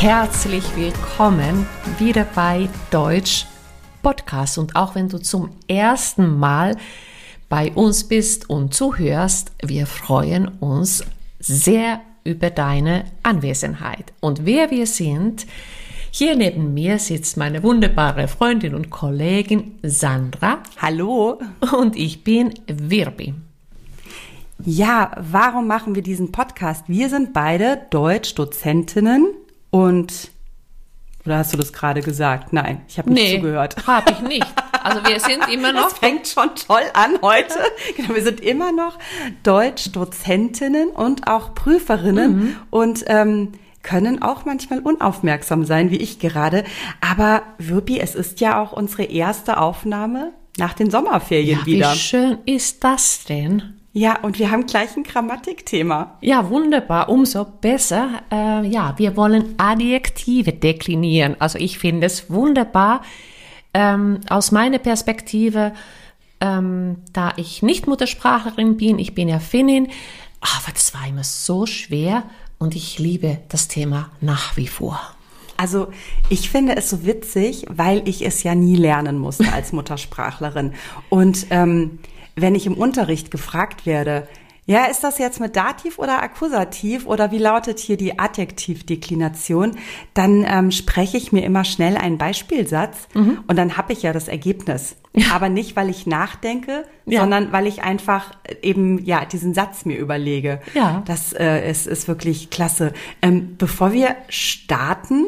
herzlich willkommen wieder bei Deutsch Podcast. Und auch wenn du zum ersten Mal bei uns bist und zuhörst, wir freuen uns sehr über deine Anwesenheit. Und wer wir sind, hier neben mir sitzt meine wunderbare Freundin und Kollegin Sandra. Hallo. Und ich bin Wirbi. Ja, warum machen wir diesen Podcast? Wir sind beide Deutschdozentinnen und oder hast du das gerade gesagt? Nein, ich habe nicht nee, zugehört. Habe ich nicht. Also wir sind immer noch. Das fängt schon toll an heute. Genau, wir sind immer noch Deutschdozentinnen und auch Prüferinnen mhm. und ähm, können auch manchmal unaufmerksam sein, wie ich gerade. Aber Wirpi, es ist ja auch unsere erste Aufnahme nach den Sommerferien ja, wieder. Wie schön ist das denn? Ja, und wir haben gleich ein Grammatikthema. Ja, wunderbar, umso besser. Äh, ja, wir wollen Adjektive deklinieren. Also ich finde es wunderbar. Ähm, aus meiner Perspektive, ähm, da ich nicht Muttersprachlerin bin, ich bin ja Finnin, aber das war immer so schwer und ich liebe das Thema nach wie vor. Also ich finde es so witzig, weil ich es ja nie lernen musste als Muttersprachlerin. Und ähm, wenn ich im Unterricht gefragt werde, ja, ist das jetzt mit Dativ oder Akkusativ oder wie lautet hier die Adjektivdeklination? Dann ähm, spreche ich mir immer schnell einen Beispielsatz mhm. und dann habe ich ja das Ergebnis. Ja. Aber nicht, weil ich nachdenke, ja. sondern weil ich einfach eben ja diesen Satz mir überlege. Ja. Das äh, ist, ist wirklich klasse. Ähm, bevor wir starten,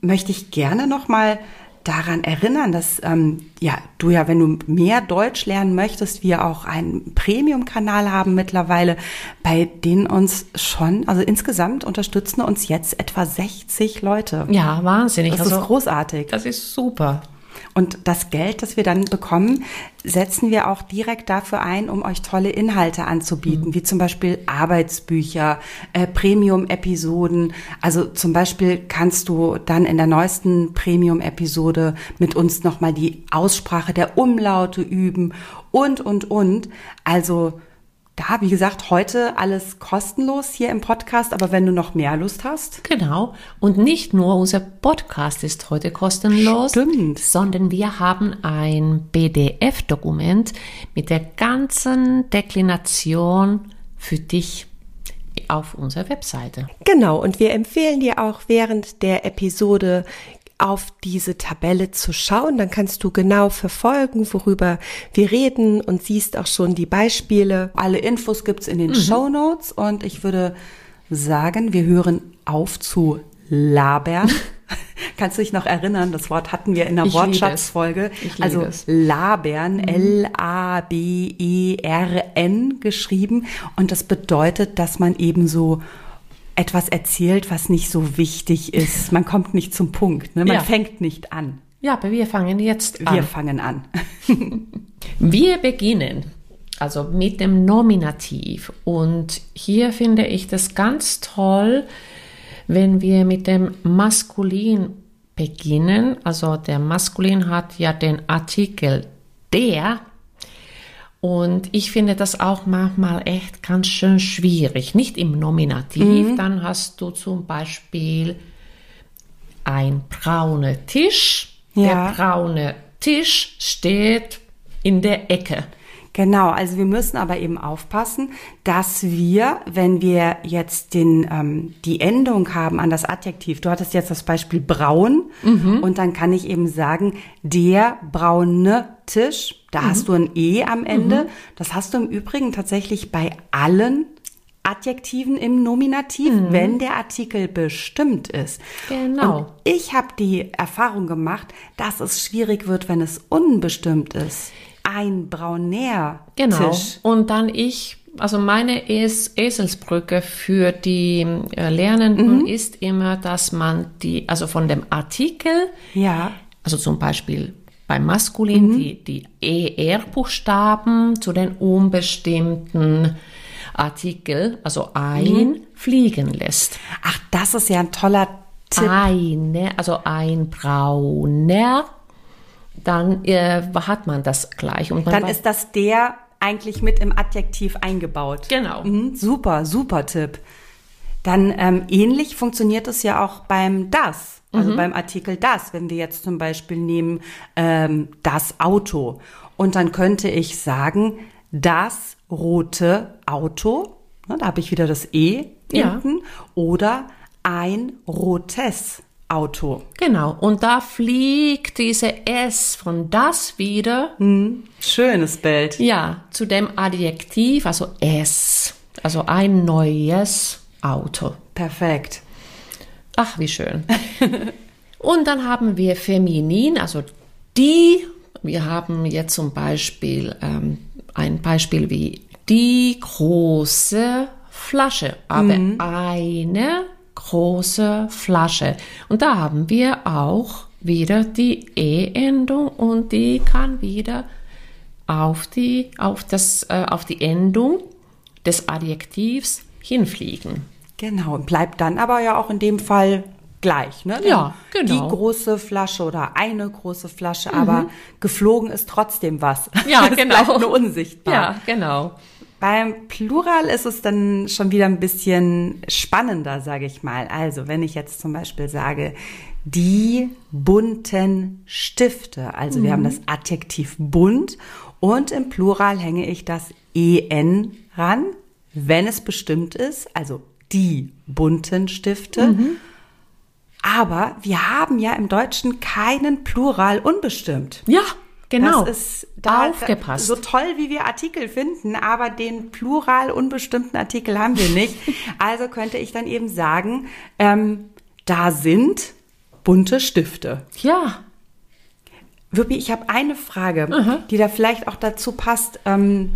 möchte ich gerne noch mal daran erinnern, dass ähm, ja du ja, wenn du mehr Deutsch lernen möchtest, wir auch einen Premium-Kanal haben mittlerweile, bei denen uns schon, also insgesamt unterstützen uns jetzt etwa 60 Leute. Ja, wahnsinnig. Das also, ist großartig. Das ist super. Und das Geld, das wir dann bekommen, setzen wir auch direkt dafür ein, um euch tolle Inhalte anzubieten, mhm. wie zum Beispiel Arbeitsbücher, äh, Premium-Episoden. Also zum Beispiel kannst du dann in der neuesten Premium-Episode mit uns nochmal die Aussprache der Umlaute üben und, und, und. Also da, wie gesagt, heute alles kostenlos hier im Podcast, aber wenn du noch mehr Lust hast. Genau. Und nicht nur unser Podcast ist heute kostenlos, Stimmt. sondern wir haben ein PDF-Dokument mit der ganzen Deklination für dich auf unserer Webseite. Genau, und wir empfehlen dir auch während der Episode auf diese Tabelle zu schauen. Dann kannst du genau verfolgen, worüber wir reden und siehst auch schon die Beispiele. Alle Infos gibt's in den mhm. Show Notes und ich würde sagen, wir hören auf zu labern. Kannst du dich noch erinnern? Das Wort hatten wir in der Wortschatzfolge. Also es. labern, mhm. L-A-B-E-R-N geschrieben. Und das bedeutet, dass man eben so etwas erzählt, was nicht so wichtig ist. Man kommt nicht zum Punkt. Ne? Man ja. fängt nicht an. Ja, aber wir fangen jetzt an. Wir fangen an. wir beginnen also mit dem Nominativ. Und hier finde ich das ganz toll, wenn wir mit dem Maskulin beginnen. Also der Maskulin hat ja den Artikel der und ich finde das auch manchmal echt ganz schön schwierig. Nicht im Nominativ, mhm. dann hast du zum Beispiel ein brauner Tisch. Ja. Der braune Tisch steht in der Ecke. Genau, also wir müssen aber eben aufpassen, dass wir, wenn wir jetzt den, ähm, die Endung haben an das Adjektiv, du hattest jetzt das Beispiel braun mhm. und dann kann ich eben sagen, der braune Tisch, da mhm. hast du ein E am Ende. Mhm. Das hast du im Übrigen tatsächlich bei allen Adjektiven im Nominativ, mhm. wenn der Artikel bestimmt ist. Genau. Und ich habe die Erfahrung gemacht, dass es schwierig wird, wenn es unbestimmt ist ein Brauner. Genau. Und dann ich, also meine es Eselsbrücke für die äh, Lernenden mhm. ist immer, dass man die, also von dem Artikel, ja. also zum Beispiel beim Maskulin mhm. die, die ER-Buchstaben zu den unbestimmten Artikel, also ein, mhm. fliegen lässt. Ach, das ist ja ein toller Tipp. Eine, also ein brauner dann äh, hat man das gleich. Und dann ist das der eigentlich mit im Adjektiv eingebaut. Genau. Mhm, super, super Tipp. Dann ähm, ähnlich funktioniert es ja auch beim das, also beim Artikel das, wenn wir jetzt zum Beispiel nehmen ähm, das Auto. Und dann könnte ich sagen, das rote Auto, ne, da habe ich wieder das E Ja. hinten, oder ein rotes Auto. Genau. Und da fliegt diese S von das wieder, Schönes Bild. ja, zu dem Adjektiv, also S. Also ein neues Auto. Perfekt. Ach, wie schön. Und dann haben wir feminin, also die. Wir haben jetzt zum Beispiel ähm, ein Beispiel wie die große Flasche, aber eine große Flasche. Und da haben wir auch wieder die E-Endung und die kann wieder auf die, auf das, äh, auf die Endung des Adjektivs hinfliegen. Genau, und bleibt dann aber ja auch in dem Fall gleich, ne? Ja, genau. Die große Flasche oder eine große Flasche, aber geflogen ist trotzdem was. Ja, es genau. bleibt nur unsichtbar. Ja, genau. Beim Plural ist es dann schon wieder ein bisschen spannender, sage ich mal. Also, wenn ich jetzt zum Beispiel sage, die bunten Stifte. Also, wir haben das Adjektiv bunt und im Plural hänge ich das en ran, wenn es bestimmt ist. Also, die bunten Stifte. Aber wir haben ja im Deutschen keinen Plural unbestimmt. Ja, genau. Das ist da, Aufgepasst. so toll, wie wir Artikel finden, aber den plural unbestimmten Artikel haben wir nicht. also könnte ich dann eben sagen, ähm, da sind bunte Stifte. ja, Wirbi, ich habe eine Frage, die da vielleicht auch dazu passt. Ähm,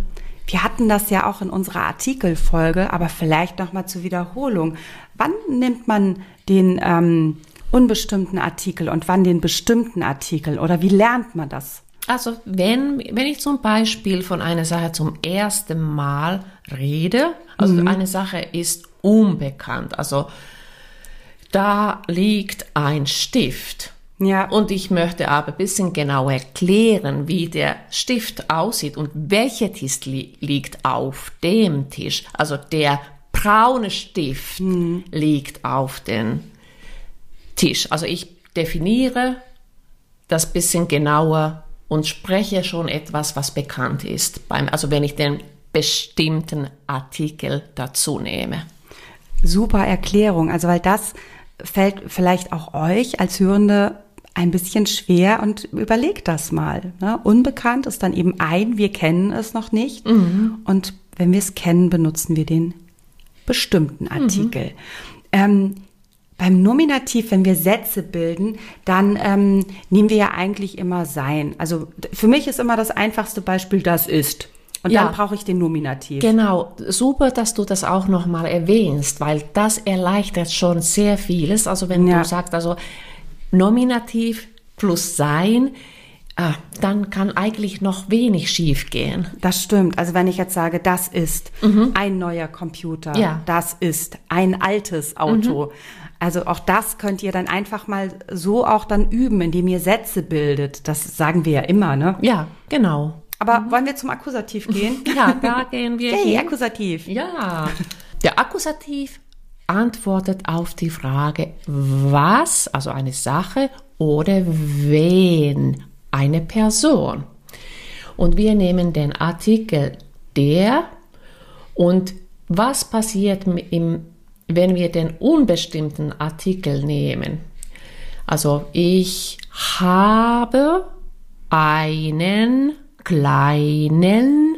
wir hatten das ja auch in unserer Artikelfolge, aber vielleicht noch mal zur Wiederholung. Wann nimmt man den ähm, unbestimmten Artikel und wann den bestimmten Artikel? Oder wie lernt man das? also wenn, wenn ich zum Beispiel von einer Sache zum ersten Mal rede, also eine Sache ist unbekannt, also da liegt ein Stift. Ja. Und ich möchte aber ein bisschen genau erklären, wie der Stift aussieht und welcher Tisch li liegt auf dem Tisch. Also der braune Stift liegt auf dem Tisch. Also ich definiere das bisschen genauer und spreche schon etwas, was bekannt ist. Beim, also wenn ich den bestimmten Artikel dazu nehme. Super Erklärung. Also, weil das fällt vielleicht auch euch als Hörende ein bisschen schwer und überlegt das mal. Ne? Unbekannt ist dann eben ein, wir kennen es noch nicht. Und wenn wir es kennen, benutzen wir den bestimmten Artikel. Ähm, beim Nominativ, wenn wir Sätze bilden, dann ähm, nehmen wir ja eigentlich immer sein. Also für mich ist immer das einfachste Beispiel, das ist. Und Ja. dann brauche ich den Nominativ. Genau, super, dass du das auch nochmal erwähnst, weil das erleichtert schon sehr vieles. Also wenn Ja. du sagst, also Nominativ plus sein, ah, dann kann eigentlich noch wenig schief gehen. Das stimmt. Also wenn ich jetzt sage, das ist ein neuer Computer, Mhm. Ja. Mhm. das ist ein altes Auto. Also auch das könnt ihr dann einfach mal so auch dann üben, indem ihr Sätze bildet. Das sagen wir ja immer, ne? Ja, genau. Aber wollen wir zum Akkusativ gehen? Ja, da gehen wir Hey, hin. Akkusativ. Ja, der Akkusativ antwortet auf die Frage, was, also eine Sache oder wen, eine Person. Und wir nehmen den Artikel der und was passiert im, wenn wir den unbestimmten Artikel nehmen? Also ich habe einen kleinen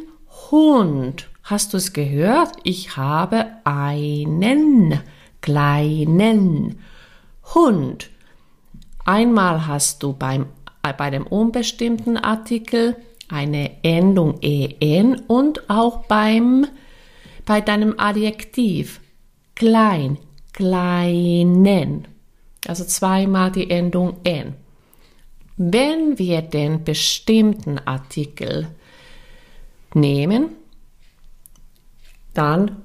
Hund. Hast du es gehört? Ich habe einen kleinen Hund. Einmal hast du beim, äh, bei dem unbestimmten Artikel eine Endung en und auch beim, bei deinem Adjektiv klein, kleinen. Also zweimal die Endung n. Wenn wir den bestimmten Artikel nehmen, dann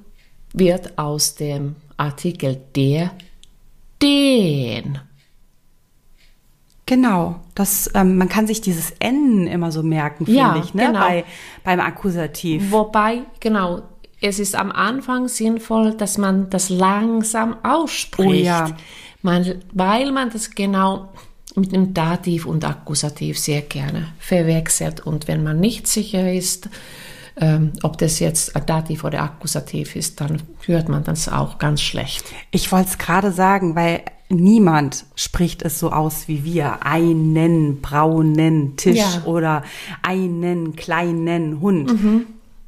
wird aus dem Artikel der den. Genau. Das, ähm, man kann sich dieses N immer so merken, finde Ja, ich, ne? genau. Bei, beim Akkusativ. Wobei, genau, es ist am Anfang sinnvoll, dass man das langsam ausspricht. Oh ja. Man, weil man das genau mit dem Dativ und Akkusativ sehr gerne verwechselt. Und wenn man nicht sicher ist, ähm, ob das jetzt Dativ oder Akkusativ ist, dann hört man das auch ganz schlecht. Ich wollte es gerade sagen, weil niemand spricht es so aus wie wir. Einen braunen Tisch Ja. oder einen kleinen Hund.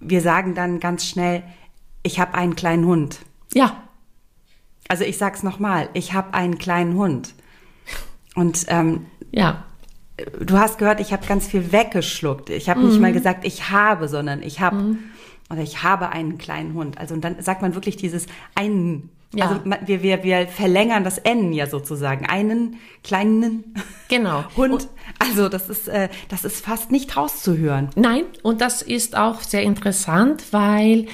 Wir sagen dann ganz schnell, ich habe einen kleinen Hund. Ja, Also ich sag's nochmal, ich habe einen kleinen Hund. Und ähm, ja, du hast gehört, ich habe ganz viel weggeschluckt. Ich habe nicht mal gesagt, ich habe, sondern ich habe oder ich habe einen kleinen Hund. Also und dann sagt man wirklich dieses einen. Ja. Also wir, wir, wir verlängern das N ja sozusagen. Einen kleinen genau. Hund. Also das ist, äh, das ist fast nicht rauszuhören. Nein, und das ist auch sehr interessant, weil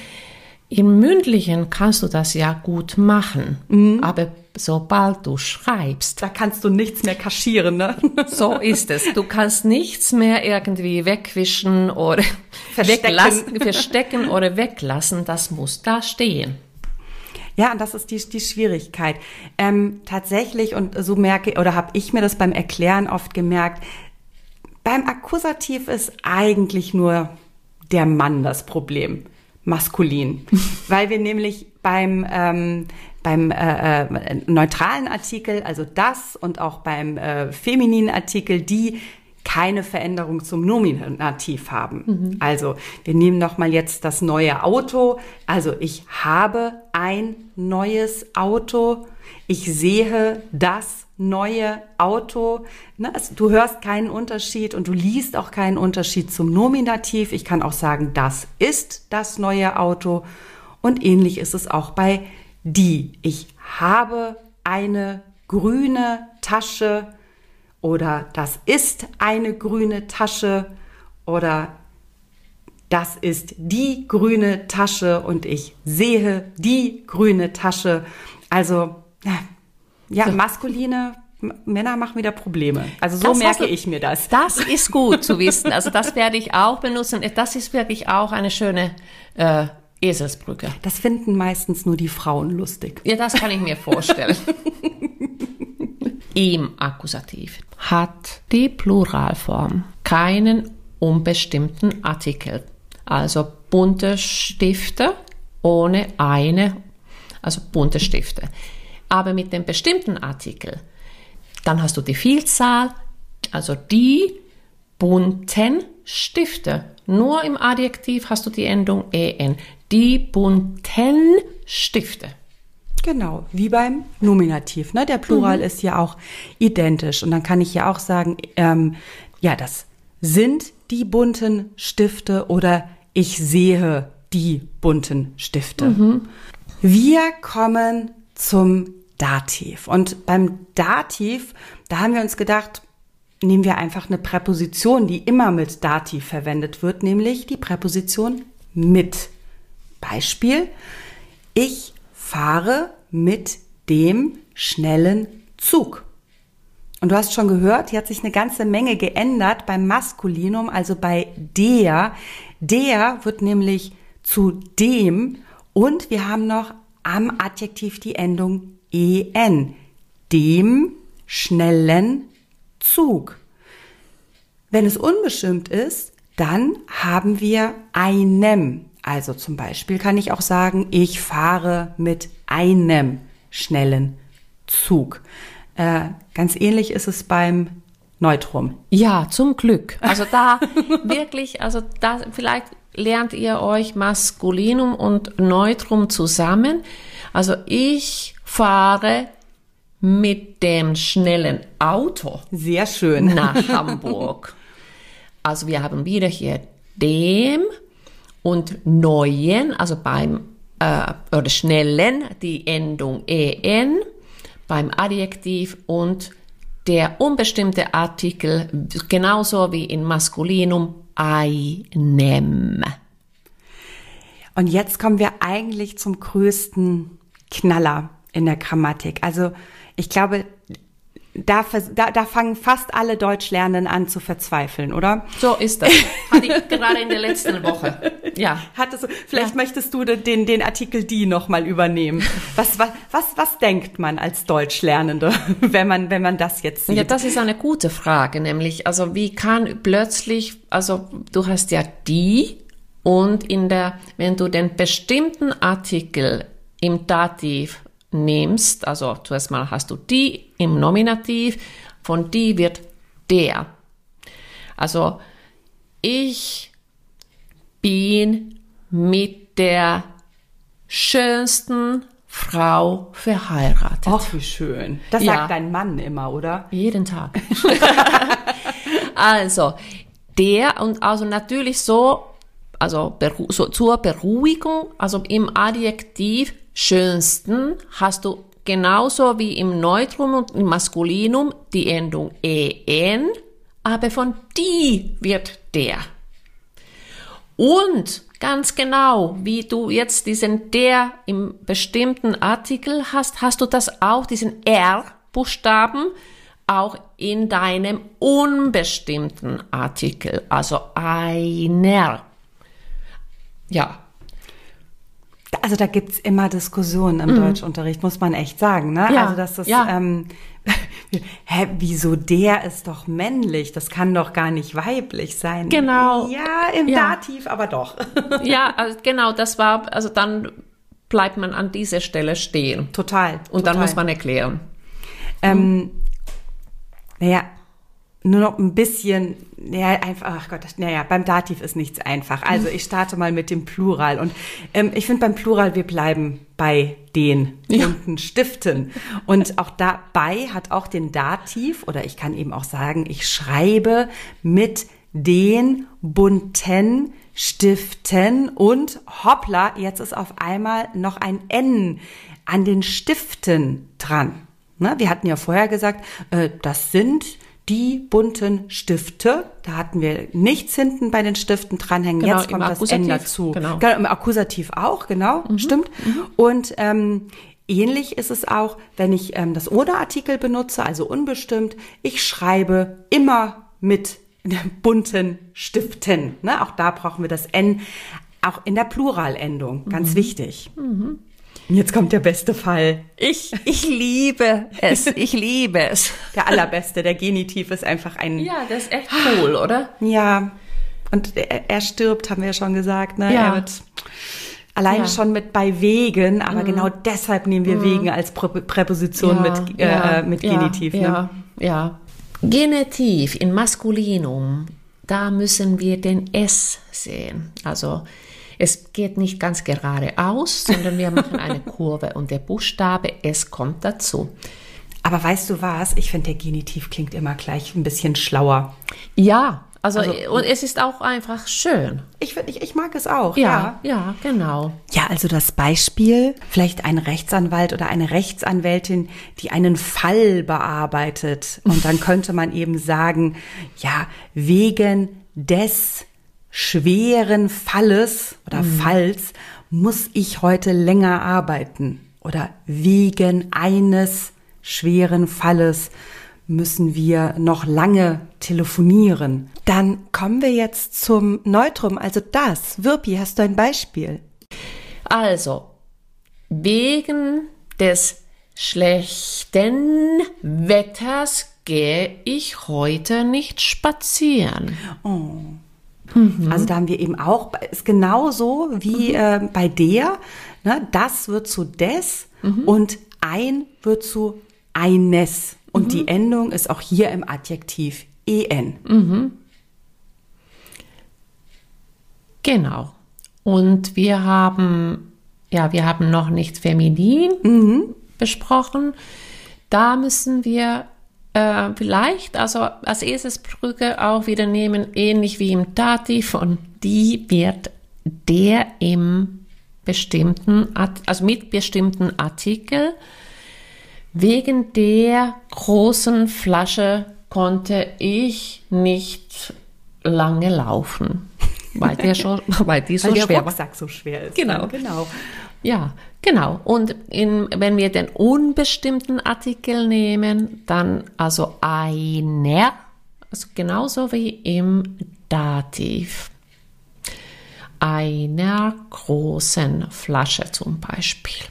im Mündlichen kannst du das ja gut machen, aber sobald du schreibst, Da kannst du nichts mehr kaschieren, ne? so ist es. Du kannst nichts mehr irgendwie wegwischen oder Verstecken. weglassen, verstecken oder weglassen. Das muss da stehen. Ja, und das ist die, die Schwierigkeit. Ähm, tatsächlich, und so merke, oder habe ich mir das beim Erklären oft gemerkt, beim Akkusativ ist eigentlich nur der Mann das Problem. Maskulin. Weil wir nämlich beim, ähm, beim äh, äh, neutralen Artikel, also das und auch beim äh, femininen Artikel, die keine Veränderung zum Nominativ haben. Also wir nehmen noch mal jetzt das neue Auto. Also ich habe ein neues Auto. Ich sehe das neue Auto. Ne, du hörst keinen Unterschied und du liest auch keinen Unterschied zum Nominativ. Ich kann auch sagen, das ist das neue Auto. Und ähnlich ist es auch bei die. Ich habe eine grüne Tasche oder das ist eine grüne Tasche oder das ist die grüne Tasche und ich sehe die grüne Tasche. Also, ja, maskuline Männer machen wieder Probleme. Also so Das merke du- ich mir das. Das ist gut zu wissen. Also das werde ich auch benutzen. Das ist wirklich auch eine schöne äh, Eselsbrücke. Das finden meistens nur die Frauen lustig. Ja, das kann ich mir vorstellen. Im Akkusativ hat die Pluralform keinen unbestimmten Artikel. Also bunte Stifte ohne eine, also bunte Stifte. Aber mit dem bestimmten Artikel, dann hast du die Vielzahl, also die bunten Stifte. Nur im Adjektiv hast du die Endung en. Die bunten Stifte. Genau, wie beim Nominativ. Ne? Der Plural ist ja auch identisch. Und dann kann ich ja auch sagen, ähm, ja, das sind die bunten Stifte oder ich sehe die bunten Stifte. Wir kommen zum Dativ. Und beim Dativ, da haben wir uns gedacht, nehmen wir einfach eine Präposition, die immer mit Dativ verwendet wird, nämlich die Präposition mit. Beispiel, ich fahre mit dem schnellen Zug. Und du hast schon gehört, hier hat sich eine ganze Menge geändert beim Maskulinum, also bei der. Der wird nämlich zu dem und wir haben noch am Adjektiv die Endung en. Dem schnellen Zug. Wenn es unbestimmt ist, dann haben wir einem. Also zum Beispiel kann ich auch sagen, ich fahre mit einem schnellen Zug. Äh, ganz ähnlich ist es beim Neutrum. Ja, zum Glück. Also da wirklich, also da vielleicht lernt ihr euch Maskulinum und Neutrum zusammen. Also ich fahre mit dem schnellen Auto Sehr schön. nach Hamburg. Also wir haben wieder hier dem und neuen, also beim äh, oder schnellen die Endung en, beim Adjektiv und der unbestimmte Artikel genauso wie in Maskulinum einem. Und jetzt kommen wir eigentlich zum größten Knaller in der Grammatik. Also ich glaube, da, da, da fangen fast alle Deutschlernenden an zu verzweifeln, oder? So ist das. Hatte ich gerade in der letzten Woche. Ja. Hattest vielleicht Ja. möchtest du den, den Artikel die nochmal übernehmen. Was, was, was, was denkt man als Deutschlernende, wenn man, wenn man das jetzt sieht? Ja, das ist eine gute Frage, nämlich, also wie kann plötzlich, also du hast ja die und in der, wenn du den bestimmten Artikel im Dativ nimmst, also zuerst mal hast du die im Nominativ, von die wird der. Also ich bin mit der schönsten Frau verheiratet. Ach, wie schön. Das Ja. sagt dein Mann immer, oder? Jeden Tag. also, der und also natürlich so, also beru so zur Beruhigung, also im Adjektiv schönsten hast du genauso wie im Neutrum und im Maskulinum die Endung en, aber von die wird der. Und ganz genau, wie du jetzt diesen der im bestimmten Artikel hast, hast du das auch, diesen R-Buchstaben, auch in deinem unbestimmten Artikel, also einer. Ja, Also da gibt's immer Diskussionen im Deutschunterricht, muss man echt sagen. Ne? Mhm. Ja, Also dass das, ja. ähm, hä, wieso der ist doch männlich? Das kann doch gar nicht weiblich sein. Genau. Ja, im Ja. Dativ, aber doch. ja, also genau, das war, also dann bleibt man an dieser Stelle stehen. total. Und dann total. muss man erklären. Ähm, naja, nur noch ein bisschen, naja, einfach, ach Gott, naja, beim Dativ ist nichts einfach. Also ich starte mal mit dem Plural. Und ähm, ich finde beim Plural, wir bleiben bei den bunten Stiften. Und auch dabei hat auch den Dativ, oder ich kann eben auch sagen, ich schreibe mit den bunten Stiften und hoppla, jetzt ist auf einmal noch ein N an den Stiften dran. Ne? Wir hatten ja vorher gesagt, äh, das sind die bunten Stifte. Da hatten wir nichts hinten bei den Stiften dranhängen. Genau, Jetzt kommt das N dazu. genau. Im Akkusativ auch, genau, stimmt. Und ähm, ähnlich ist es auch, wenn ich ähm, das Oder-Artikel benutze, also unbestimmt. Ich schreibe immer mit bunten Stiften. Ne? Auch da brauchen wir das N, auch in der Pluralendung. Ganz wichtig. Jetzt kommt der beste Fall. Ich, ich liebe es, ich liebe es. Der allerbeste, der Genitiv ist einfach ein. Ja, das ist echt cool, oder? Ja. Und er, er stirbt, haben wir ja schon gesagt. Ne? Ja. Er wird alleine Ja. Mhm. schon mit bei wegen, aber genau deshalb nehmen wir wegen als Prä Präposition mit, äh, mit Genitiv. Ja, ne? ja, ja. Genitiv in Maskulinum, da müssen wir den S sehen. Also es geht nicht ganz geradeaus, sondern wir machen eine Kurve und der Buchstabe S kommt dazu. Aber weißt du was? Ich finde, der Genitiv klingt immer gleich ein bisschen schlauer. Ja, also, Also- und es ist auch einfach schön. Ich, ich, ich mag es auch. Ja, ja, genau. Ja, also das Beispiel, vielleicht ein Rechtsanwalt oder eine Rechtsanwältin, die einen Fall bearbeitet. Und dann könnte man eben sagen, ja, wegen des schweren Falles oder Falls muss ich heute länger arbeiten. Oder wegen eines schweren Falles müssen wir noch lange telefonieren. Dann kommen wir jetzt zum Neutrum, also das. Wirpi, hast du ein Beispiel? Also, wegen des schlechten Wetters gehe ich heute nicht spazieren. Also da haben wir eben auch, ist genauso wie äh, bei der, ne, das wird zu des und ein wird zu eines. Und die Endung ist auch hier im Adjektiv en. Genau. Und wir haben, ja, wir haben noch nicht feminin besprochen. Da müssen wir äh, vielleicht, also als erstes Brücke auch wieder nehmen, ähnlich wie im Dativ und die wird der im bestimmten, also mit bestimmten Artikel Wegen der großen Flasche konnte ich nicht lange laufen, weil der schon, weil die so Weil der schwer. Rucksack so schwer ist. Genau. ne? genau. Ja, genau. Und in, wenn wir den unbestimmten Artikel nehmen, dann also einer, also genauso wie im Dativ. einer großen Flasche zum Beispiel.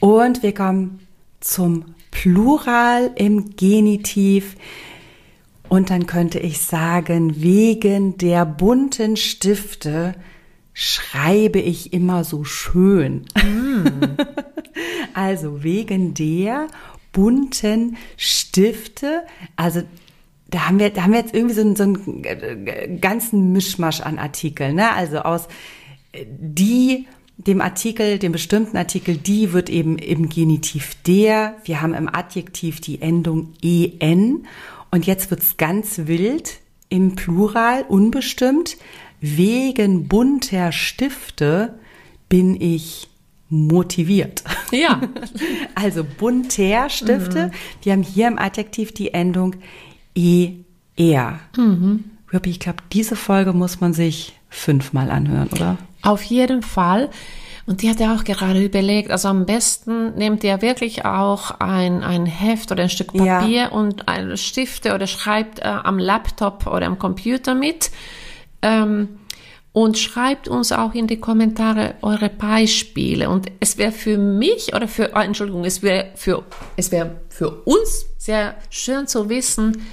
Und wir kommen zum Plural im Genitiv. Und dann könnte ich sagen, wegen der bunten Stifte schreibe ich immer so schön. Mm. also wegen der bunten Stifte, also da haben wir, da haben wir jetzt irgendwie so, so einen ganzen Mischmasch an Artikeln, ne? Also aus äh, die, dem Artikel, dem bestimmten Artikel, die wird eben im Genitiv der. Wir haben im Adjektiv die Endung en. Und jetzt wird's ganz wild im Plural, unbestimmt. Wegen bunter Stifte bin ich motiviert. Ja. also bunter Stifte. Mhm. Wir haben hier im Adjektiv die Endung er. Mhm. Ruby, ich glaube, diese Folge muss man sich fünfmal anhören, oder? Auf jeden Fall. Und die hat ja auch gerade überlegt, also am besten nehmt ihr wirklich auch ein, ein Heft oder ein Stück Papier ja. und Stifte oder schreibt äh, am Laptop oder am Computer mit. Ähm, und schreibt uns auch in die Kommentare eure Beispiele. Und es wäre für mich oder für, oh, Entschuldigung, es wäre für, es wäre für uns sehr schön zu wissen,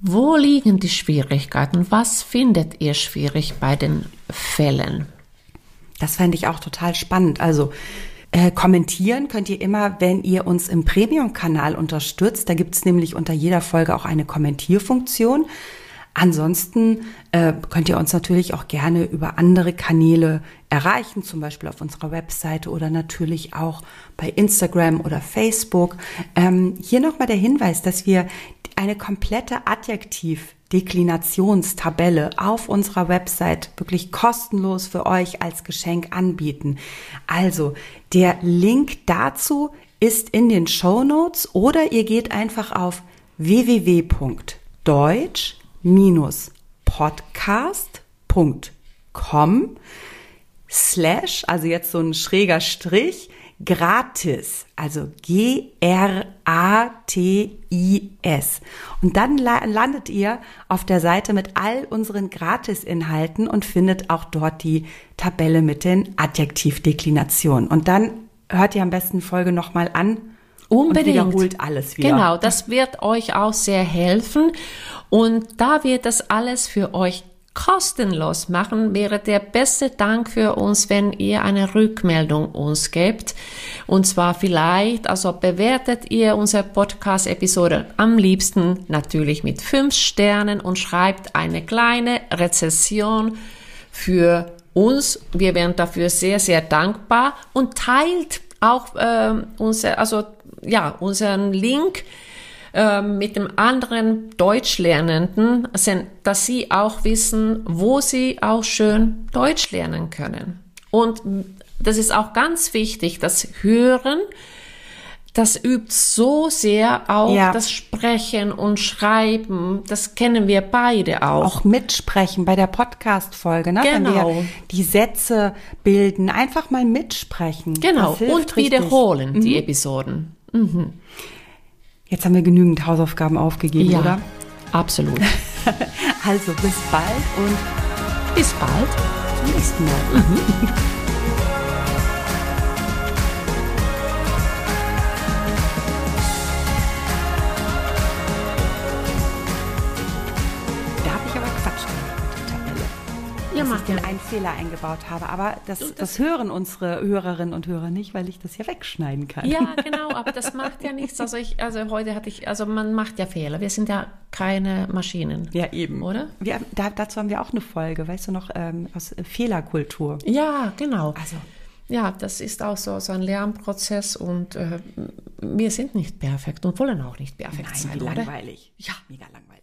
wo liegen die Schwierigkeiten? Was findet ihr schwierig bei den Fällen? Das fände ich auch total spannend. Also äh, kommentieren könnt ihr immer, wenn ihr uns im Premium-Kanal unterstützt. Da gibt es nämlich unter jeder Folge auch eine Kommentierfunktion. Ansonsten äh, könnt ihr uns natürlich auch gerne über andere Kanäle erreichen, zum Beispiel auf unserer Webseite oder natürlich auch bei Instagram oder Facebook. Ähm, hier nochmal der Hinweis, dass wir eine komplette Adjektiv-Deklinationstabelle auf unserer Website wirklich kostenlos für euch als Geschenk anbieten. Also der Link dazu ist in den Show Notes oder ihr geht einfach auf www.deutsch podcast.com slash, also jetzt so ein schräger Strich, gratis, also G-R-A-T-I-S. Und dann landet ihr auf der Seite mit all unseren Gratis-Inhalten und findet auch dort die Tabelle mit den Adjektivdeklinationen. Und dann hört ihr am besten Folge nochmal an Unbedingt. Und wiederholt alles wieder. Genau, das wird euch auch sehr helfen. Und da wir das alles für euch kostenlos machen, wäre der beste Dank für uns, wenn ihr eine Rückmeldung uns gebt. Und zwar vielleicht, also bewertet ihr unsere Podcast-Episode am liebsten natürlich mit fünf Sternen und schreibt eine kleine Rezession für uns. Wir wären dafür sehr, sehr dankbar und teilt auch äh, unser, also ja, unseren Link äh, mit dem anderen Deutschlernenden, dass sie auch wissen, wo sie auch schön Deutsch lernen können. Und das ist auch ganz wichtig, das Hören, das übt so sehr auch ja. das Sprechen und Schreiben. Das kennen wir beide auch. Auch mitsprechen bei der Podcast-Folge, ne? Genau. Wenn wir genau. die Sätze bilden, einfach mal mitsprechen. Genau. Und wiederholen richtig. die mhm. Episoden. Mhm. Jetzt haben wir genügend Hausaufgaben aufgegeben, ja, oder? Absolut. also bis bald und bis bald zum nächsten Mal. Dass ich den einen Fehler eingebaut habe. Aber das, das, das, hören unsere Hörerinnen und Hörer nicht, weil ich das ja wegschneiden kann. Ja, genau, aber das macht ja nichts. Also ich, also heute hatte ich, also man macht ja Fehler. Wir sind ja keine Maschinen. Ja, eben. Oder? Wir, da, dazu haben wir auch eine Folge, weißt du noch, ähm, aus Fehlerkultur. Ja, genau. Also ja, das ist auch so, so ein Lernprozess und äh, wir sind nicht perfekt und wollen auch nicht perfekt Nein, sein. Langweilig. Ja, mega langweilig.